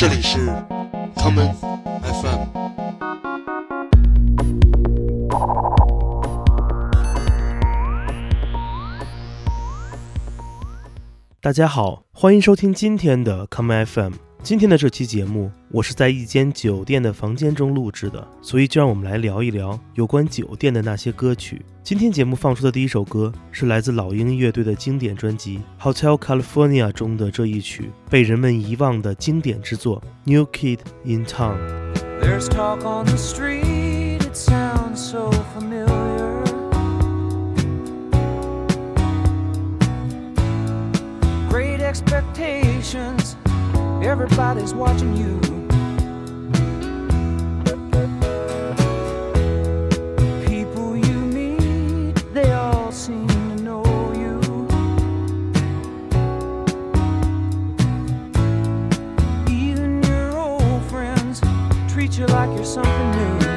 这里是 common FM。大家好，欢迎收听今天的 common FM。今天的这期节目，我是在一间酒店的房间中录制的，所以就让我们来聊一聊有关酒店的那些歌曲。今天节目放出的第一首歌是来自老鹰乐队的经典专辑《Hotel California》中的这一曲被人们遗忘的经典之作《New Kid in Town》。There's talk on the street, it sounds so familiar. Great expectations, everybody's watching you. People you meet, they all seem to know you. Even your old friends treat you like you're something new.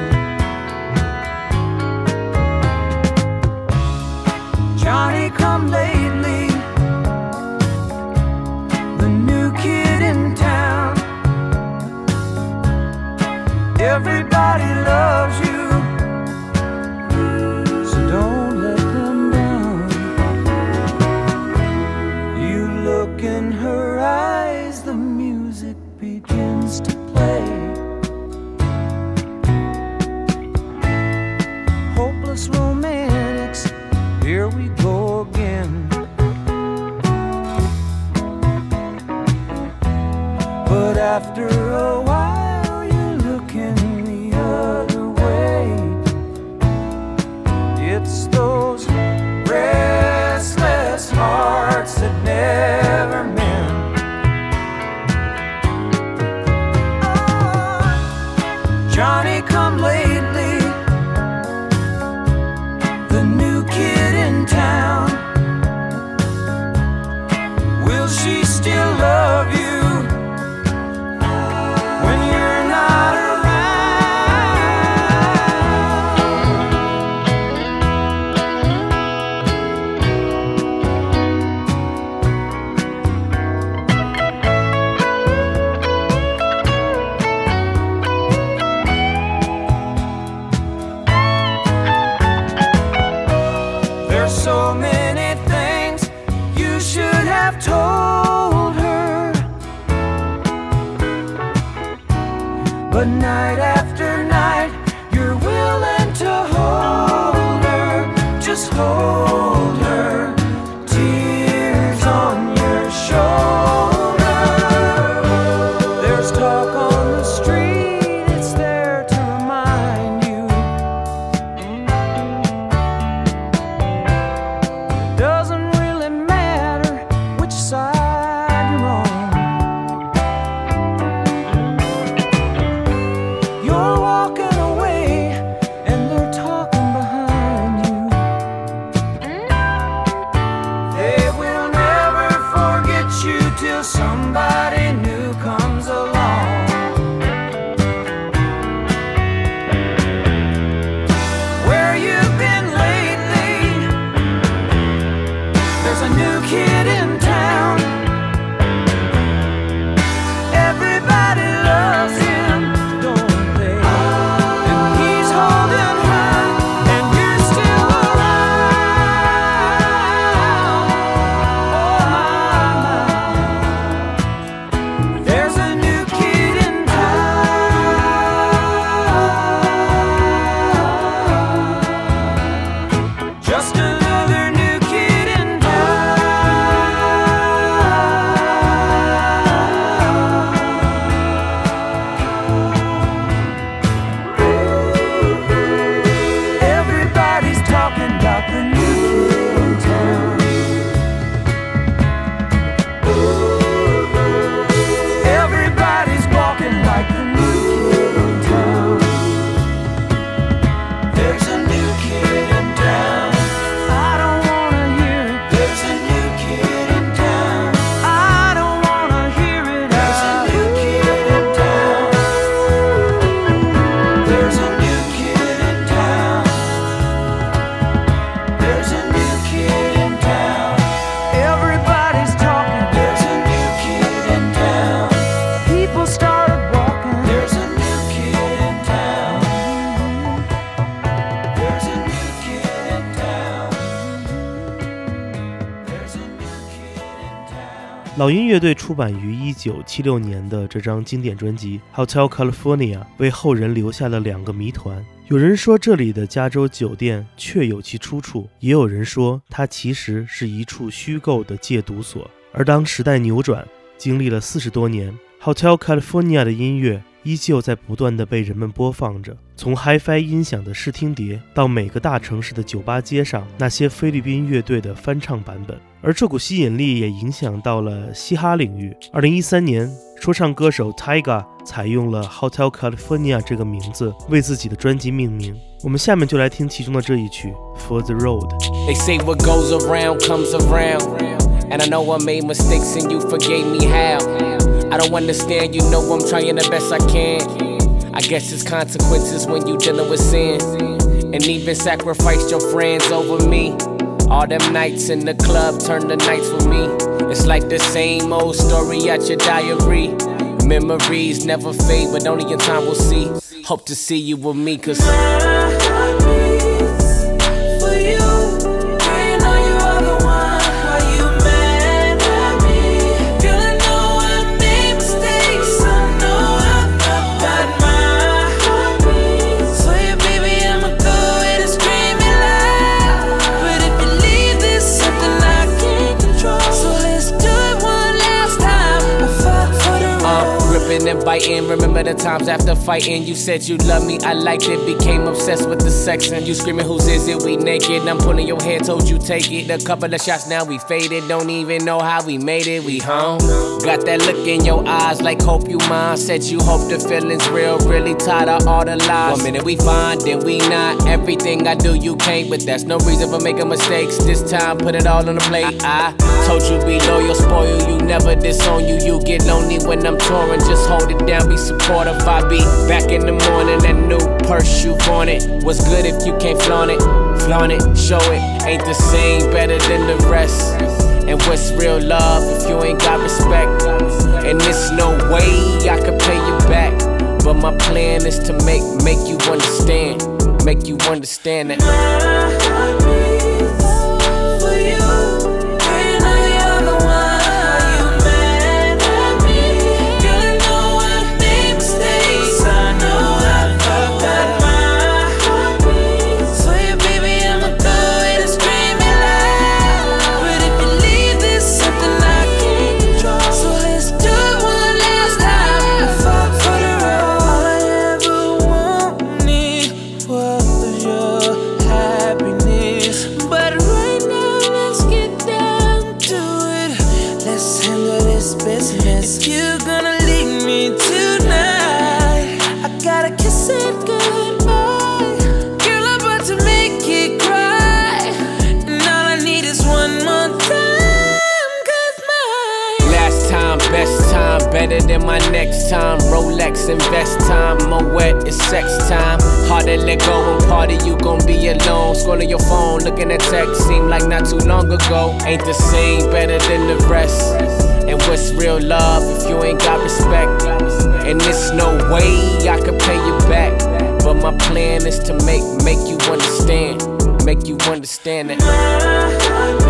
It's those her. 乐队出版于1976年的这张经典专辑《Hotel California》为后人留下了两个谜团。有人说这里的加州酒店确有其出处，也有人说它其实是一处虚构的戒毒所。而当时代扭转，经历了四十多年，《Hotel California》的音乐。依旧在不断的被人们播放着，从 HiFi 音响的试听碟到每个大城市的酒吧街上那些菲律宾乐队的翻唱版本，而这股吸引力也影响到了嘻哈领域。二零一三年，说唱歌手 Tyga 采用了 Hotel California 这个名字为自己的专辑命名。我们下面就来听其中的这一曲 For the Road。 They say what goes around comes around. And I know I made mistakes and you forgave me how. I don't understand, you know I'm trying the best I can. I guess it's consequences when you dealing with sin. And even sacrificed your friends over me. All them nights in the club turn to nights for me. It's like the same old story at your diary. Memories never fade, but only in time we'll see. Hope to see you with me, cause. Biting. Remember the times after fighting? You said you love me, I liked it. Became obsessed with the sex and you screaming, Whose is it? We naked. I'm pulling your hair, told you take it. A couple of shots, now we faded. Don't even know how we made it. We home. Got that look in your eyes, like hope you mine. Said you hope the feelings real, really tired of all the lies. One minute we fine, then we not. Everything I do, you can't, but that's no reason for making mistakes. This time, put it all on the plate. I told you be loyal, spoil you, never disown you. You get lonely when I'm touring, just hold it down, be supportive. I be back in the morning, that new purse you want it. What's good if you can't flaunt it? Flaunt it, show it. Ain't the same, better than the rest. And what's real love if you ain't got respect? And there's no way I could pay you back. But my plan is to make make you understand, make you understand that. Invest time, Moet is sex time. Hard to let go and party, you gon' be alone. Scrolling your phone, looking at text, seem like not too long ago. Ain't the same, better than the rest. And what's real love if you ain't got respect? And it's no way I could pay you back. But my plan is to make make you understand, make you understand that.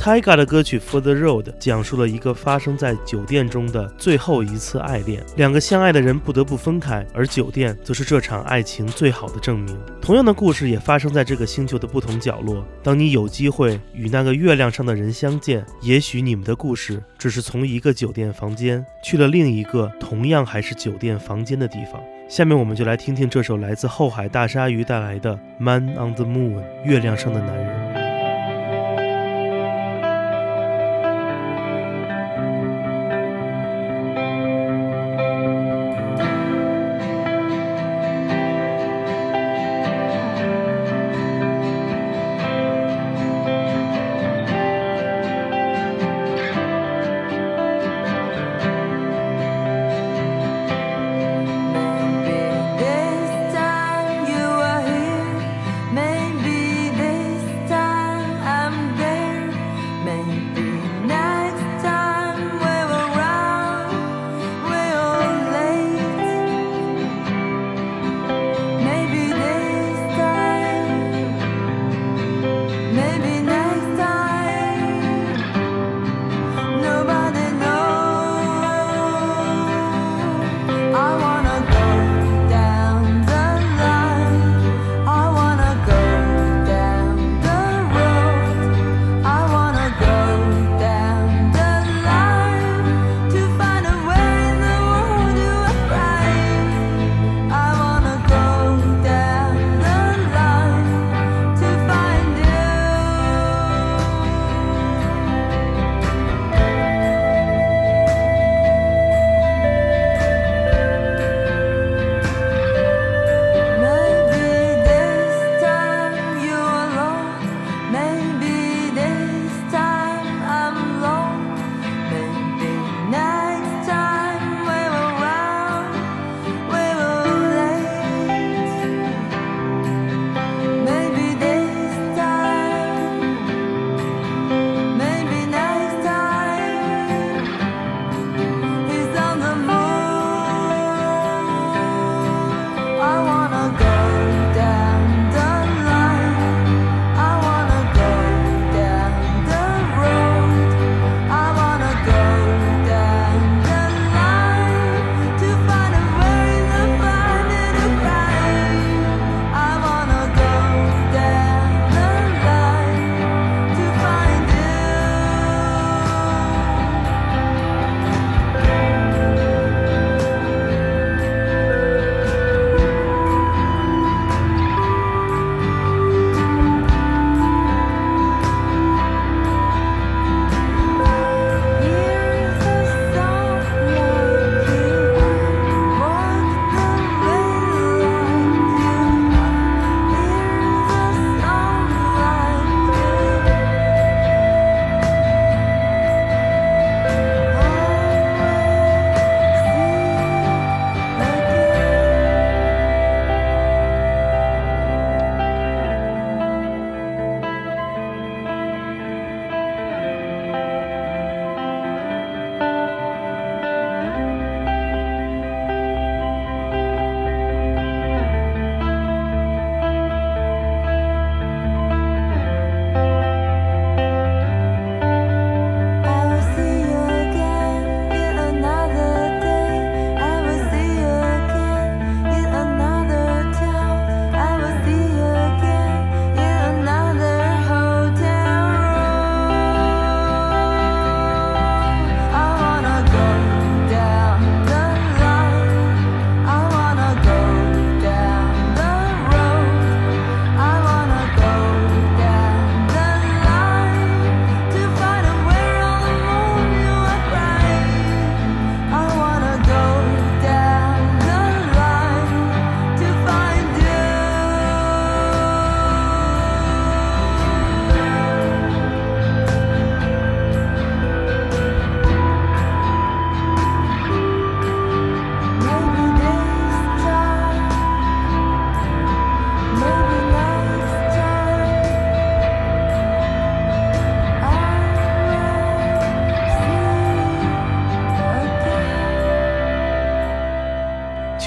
Tyga 的歌曲《For the Road》讲述了一个发生在酒店中的最后一次爱恋，两个相爱的人不得不分开，而酒店则是这场爱情最好的证明。同样的故事也发生在这个星球的不同角落。当你有机会与那个月亮上的人相见，也许你们的故事只是从一个酒店房间去了另一个同样还是酒店房间的地方。下面我们就来听听这首来自后海大鲨鱼带来的《Man on the Moon》月亮上的男人。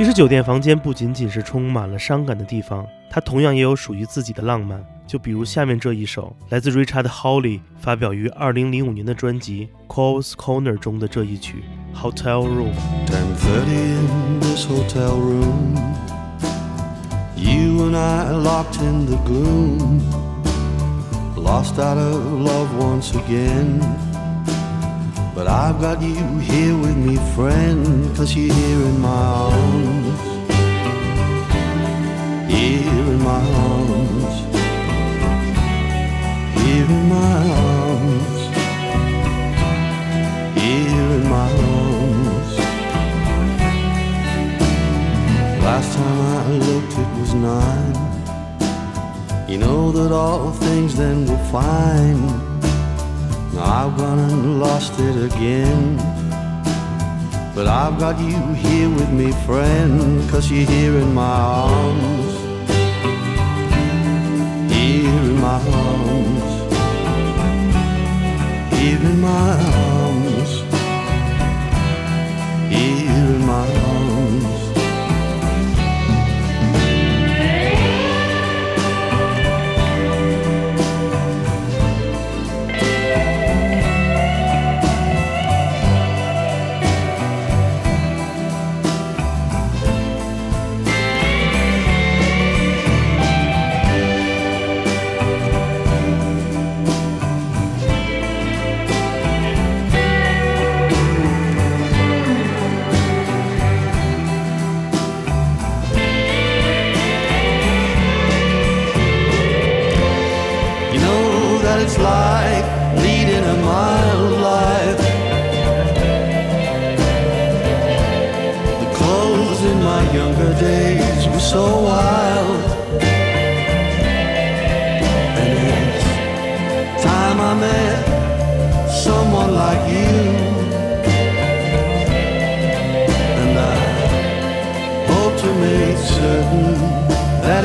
其实酒店房间不仅仅是充满了伤感的地方，它同样也有属于自己的浪漫。就比如下面这一首，来自 Richard Hawley 发表于2005年的专辑《Cole's Corner》中的这一曲《Hotel Room》。10:30 in this hotel room. You and I locked in the gloom. Lost out of love once again. But I've got you here with me, friend, cause you're here in my arms. Here in my arms. Here in my arms. Here in my arms. Last time I looked, it was nine. You know that all things then were fine. I've gone and lost it again. But I've got you here with me, friend, cause you're here in my arms. Here in my arms.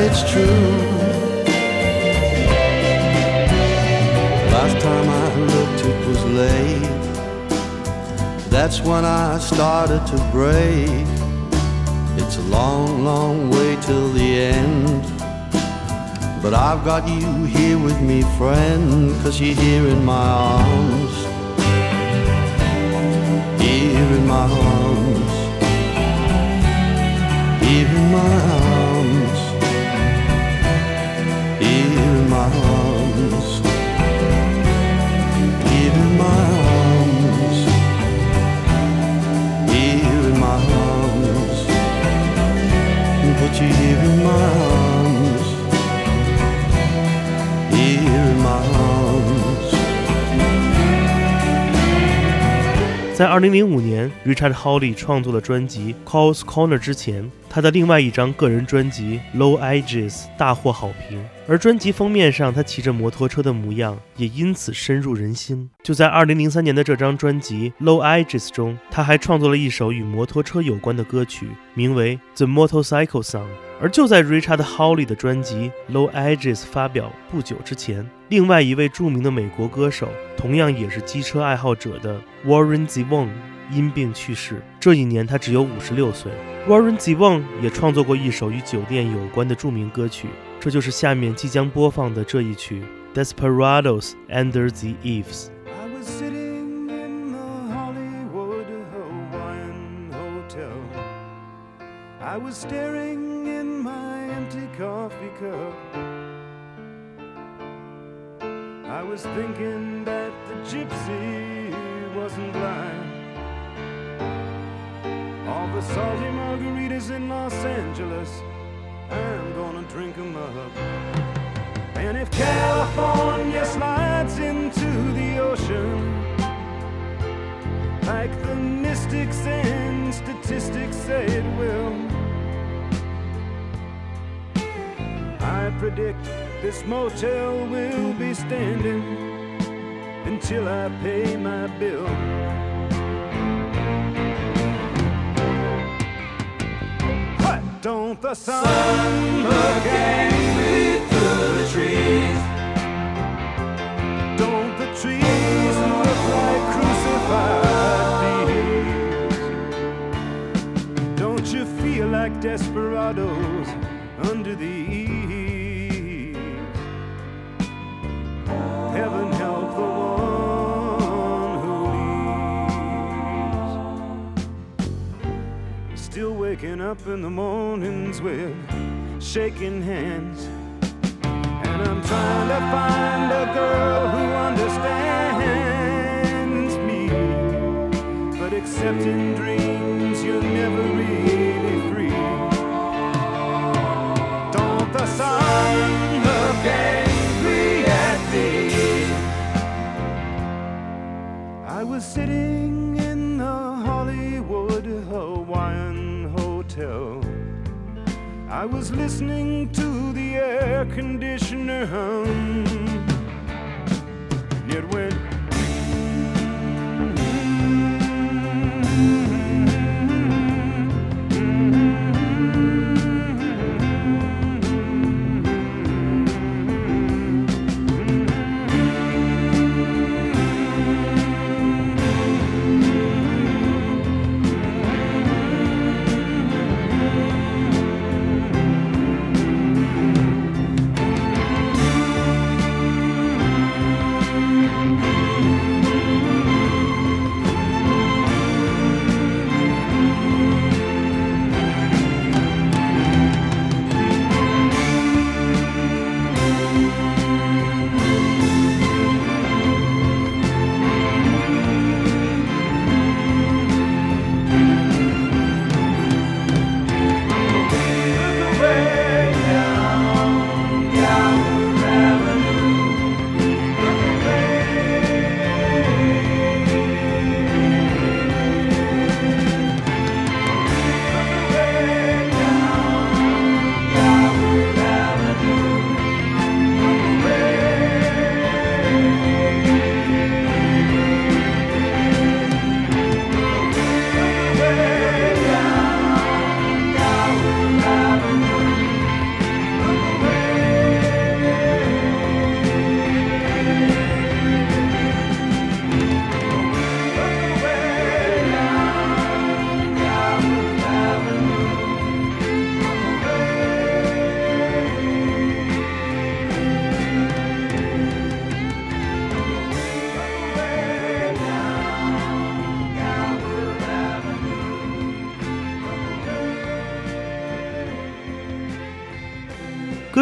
It's true. Last time I looked, it was late. That's when I started to break. It's a long, long way till the end. But I've got you here with me, friend, cause you're here in my arms. Here in my arms. Here in my arms. 在2005年，Richard Hawley 创作的专辑《Calls Corner》之前，他的另外一张个人专辑《Low Ages》大获好评，而专辑封面上他骑着摩托车的模样也因此深入人心。就在2003年的这张专辑《Low Ages》中，他还创作了一首与摩托车有关的歌曲，名为《The Motorcycle Song》。而就在 Richard Hawley 的专辑《Low Ages》发表不久之前，另外一位著名的美国歌手，同样也是机车爱好者的 Warren Zevon 因病去世。这一年他只有五十六岁。Warren Zevon 也创作过一首与酒店有关的著名歌曲，这就是下面即将播放的这一曲《Desperados Under the Eaves》。I was sitting in the Hollywood Hawaiian Hotel. I was staring in my empty coffee cup. I was thinking that the gypsy wasn't blind. All the salty margaritas in Los Angeles, I'm gonna drink 'em up. And if California slides into the ocean, like the mystics and statistics say it will, I predict this motel will be standing until I pay my bill. Don't the sun look at me through the trees? Don't the trees look like crucified thieves? Don't you feel like desperados waking up in the mornings with shaking hands. And I'm trying to find a girl who understands me. But except in dreams, you're never really free. Don't the sun look angry at me? I was sitting Hotel. I was listening to the air conditioner hum. It went.《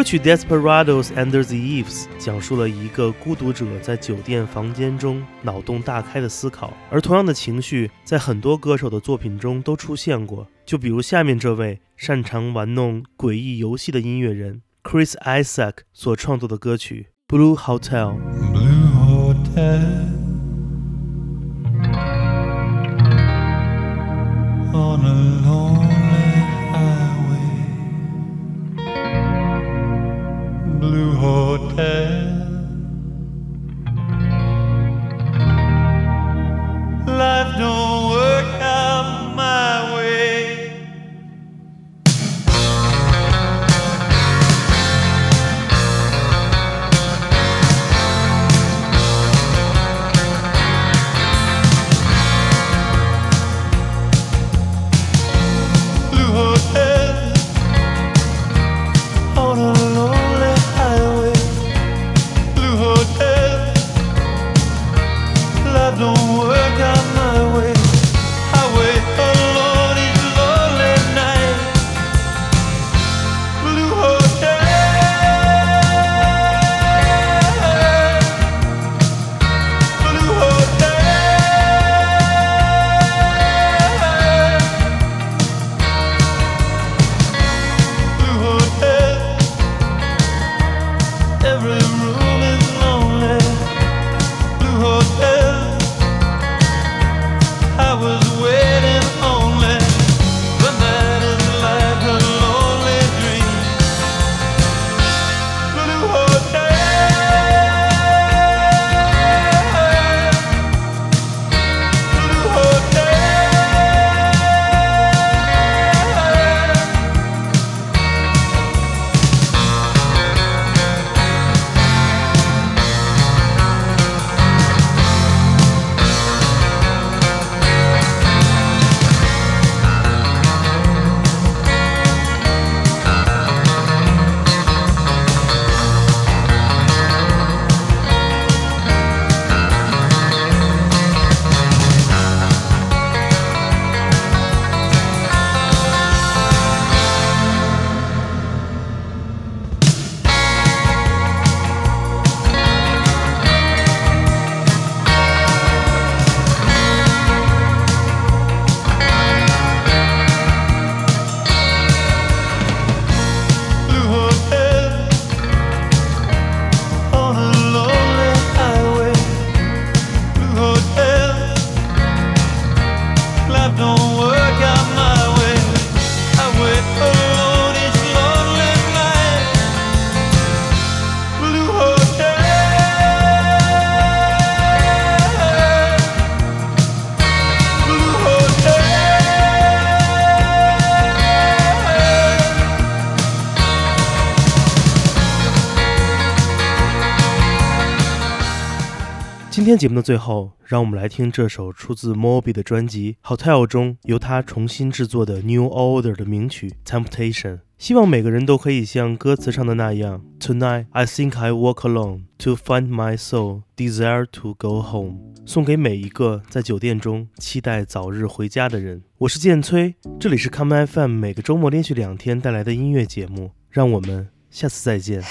曲 Desperados Under the Eaves》讲述了一个孤独者在酒店房间中脑洞大开的思考，而同样的情绪在很多歌手的作品中都出现过。就比如下面这位擅长玩弄诡异游戏的音乐人 Chris Isaac 所创作的歌曲《Blue Hotel》。Blue Hotel on a lonely Blue Hotel. Life don't work out my way. Blue Hotel. On a don't work. 今天节目的最后，让我们来听这首出自 Moby 的专辑《Hotel》中由他重新制作的 New Order 的名曲《Temptation》。希望每个人都可以像歌词上的那样，Tonight I think I walk alone to find my soul, desire to go home。送给每一个在酒店中期待早日回家的人。我是建崔，这里是 Come FM 每个周末连续两天带来的音乐节目，让我们下次再见。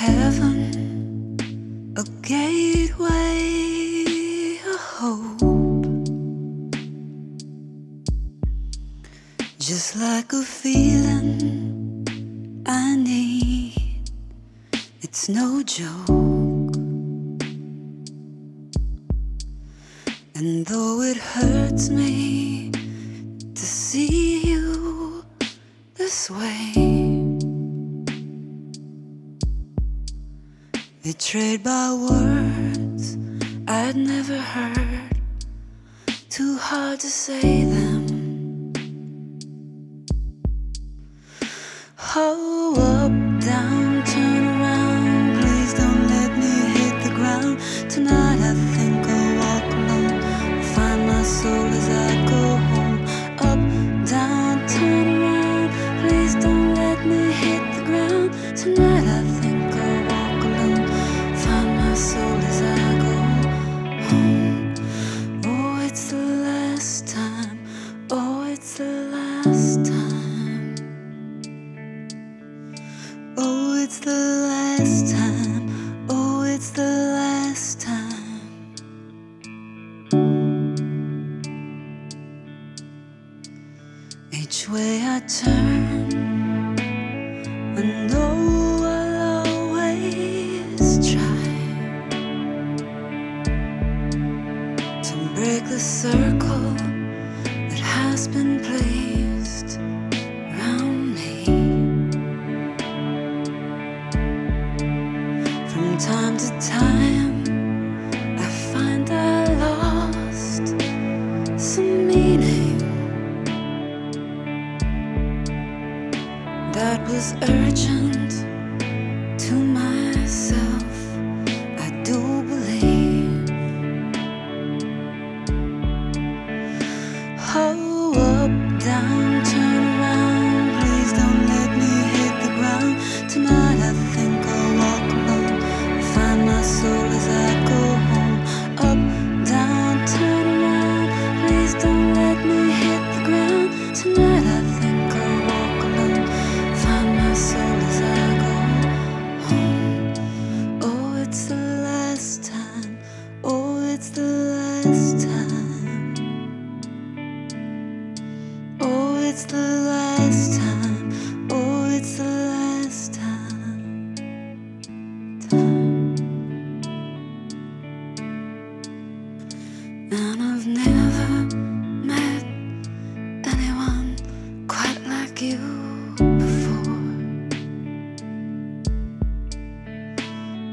Just like a feeling I need, it's no joke. And though it hurts me to see you this way. Betrayed by words I'd never heard, too hard to say them. Oh,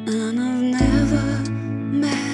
And I've never met